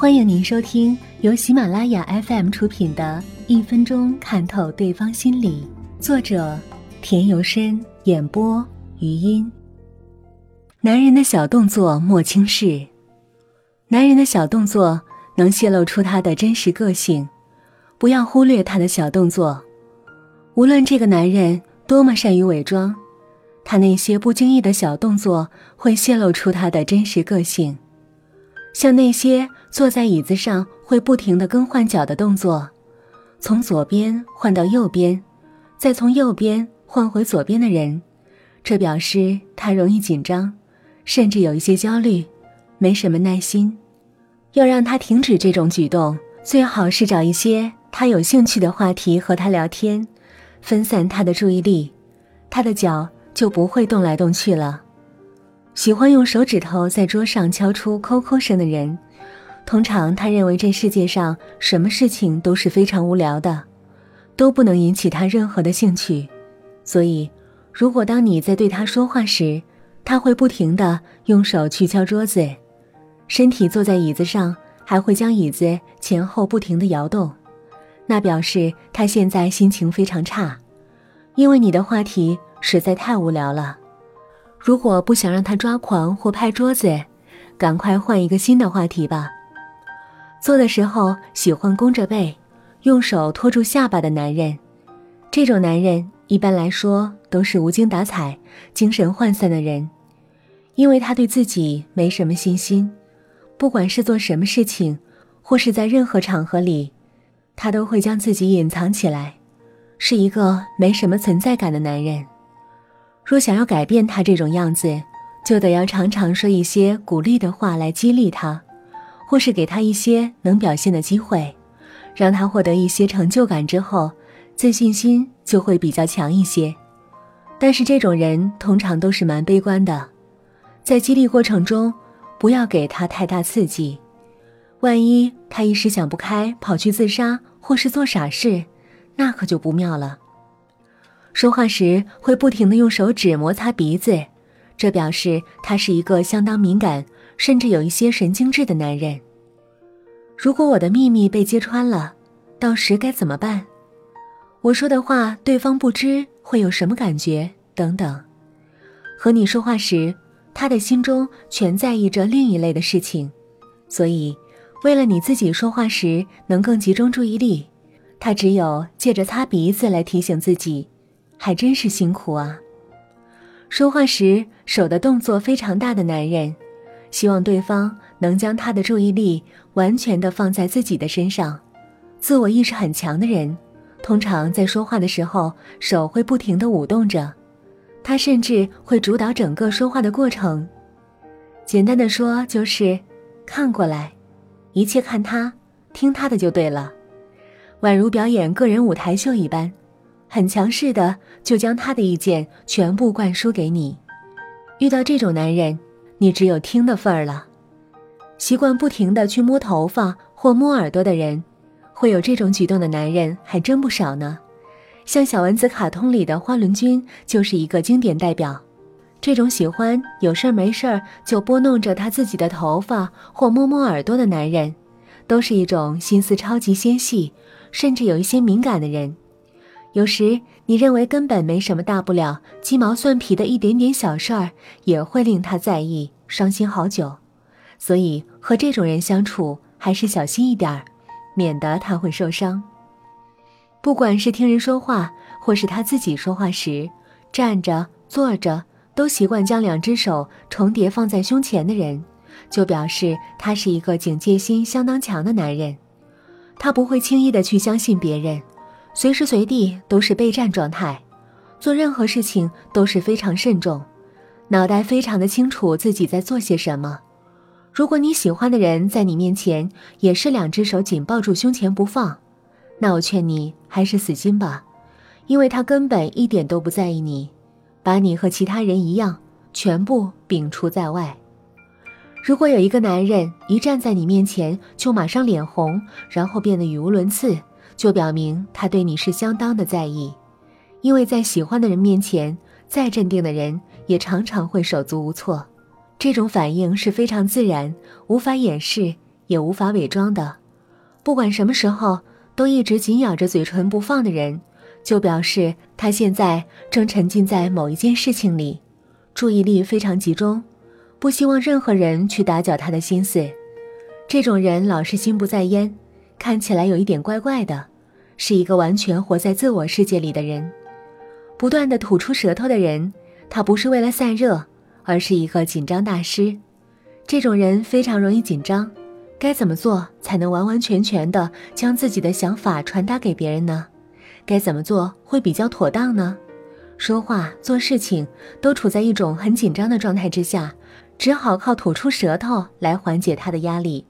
欢迎您收听由喜马拉雅 FM 出品的《一分钟看透对方心理》，作者田由深，演播余音。男人的小动作莫轻视，男人的小动作能泄露出他的真实个性，不要忽略他的小动作。无论这个男人多么善于伪装，他那些不经意的小动作会泄露出他的真实个性。像那些坐在椅子上会不停的更换脚的动作，从左边换到右边，再从右边换回左边的人，这表示他容易紧张，甚至有一些焦虑，没什么耐心。要让他停止这种举动，最好是找一些他有兴趣的话题和他聊天，分散他的注意力，他的脚就不会动来动去了。喜欢用手指头在桌上敲出抠抠声的人，通常他认为这世界上什么事情都是非常无聊的，都不能引起他任何的兴趣。所以，如果当你在对他说话时，他会不停的用手去敲桌子，身体坐在椅子上，还会将椅子前后不停的摇动，那表示他现在心情非常差，因为你的话题实在太无聊了。如果不想让他抓狂或拍桌子，赶快换一个新的话题吧。做的时候喜欢弓着背，用手托住下巴的男人，这种男人一般来说都是无精打采、精神涣散的人，因为他对自己没什么信心，不管是做什么事情，或是在任何场合里，他都会将自己隐藏起来，是一个没什么存在感的男人。若想要改变他这种样子，就得要常常说一些鼓励的话来激励他，或是给他一些能表现的机会，让他获得一些成就感之后，自信心就会比较强一些。但是这种人通常都是蛮悲观的，在激励过程中，不要给他太大刺激，万一他一时想不开跑去自杀或是做傻事，那可就不妙了。说话时会不停的用手指摩擦鼻子，这表示他是一个相当敏感，甚至有一些神经质的男人。如果我的秘密被揭穿了，到时该怎么办？我说的话对方不知会有什么感觉？等等。和你说话时，他的心中全在意着另一类的事情，所以为了你自己说话时能更集中注意力，他只有借着擦鼻子来提醒自己。还真是辛苦啊！说话时手的动作非常大的男人，希望对方能将他的注意力完全的放在自己的身上。自我意识很强的人，通常在说话的时候手会不停的舞动着，他甚至会主导整个说话的过程。简单的说就是，看过来，一切看他，听他的就对了，宛如表演个人舞台秀一般。很强势的，就将他的意见全部灌输给你。遇到这种男人，你只有听的份儿了。习惯不停的去摸头发或摸耳朵的人，会有这种举动的男人还真不少呢。像小丸子卡通里的花轮君就是一个经典代表。这种喜欢有事儿没事儿就拨弄着他自己的头发或摸摸耳朵的男人，都是一种心思超级纤细，甚至有一些敏感的人。有时你认为根本没什么大不了，鸡毛蒜皮的一点点小事儿也会令他在意、伤心好久。所以和这种人相处还是小心一点儿，免得他会受伤。不管是听人说话，或是他自己说话时，站着、坐着都习惯将两只手重叠放在胸前的人，就表示他是一个警戒心相当强的男人。他不会轻易的去相信别人。随时随地都是备战状态，做任何事情都是非常慎重，脑袋非常的清楚自己在做些什么。如果你喜欢的人在你面前也是两只手紧抱住胸前不放，那我劝你还是死心吧，因为他根本一点都不在意你，把你和其他人一样全部摒除在外。如果有一个男人一站在你面前就马上脸红，然后变得语无伦次。就表明他对你是相当的在意，因为在喜欢的人面前，再镇定的人也常常会手足无措。这种反应是非常自然，无法掩饰，也无法伪装的，不管什么时候都一直紧咬着嘴唇不放的人，就表示他现在正沉浸在某一件事情里，注意力非常集中，不希望任何人去打搅他的心思。这种人老是心不在焉，看起来有一点怪怪的，是一个完全活在自我世界里的人。不断的吐出舌头的人，他不是为了散热，而是一个紧张大师。这种人非常容易紧张，该怎么做才能完完全全的将自己的想法传达给别人呢？该怎么做会比较妥当呢？说话做事情都处在一种很紧张的状态之下，只好靠吐出舌头来缓解他的压力。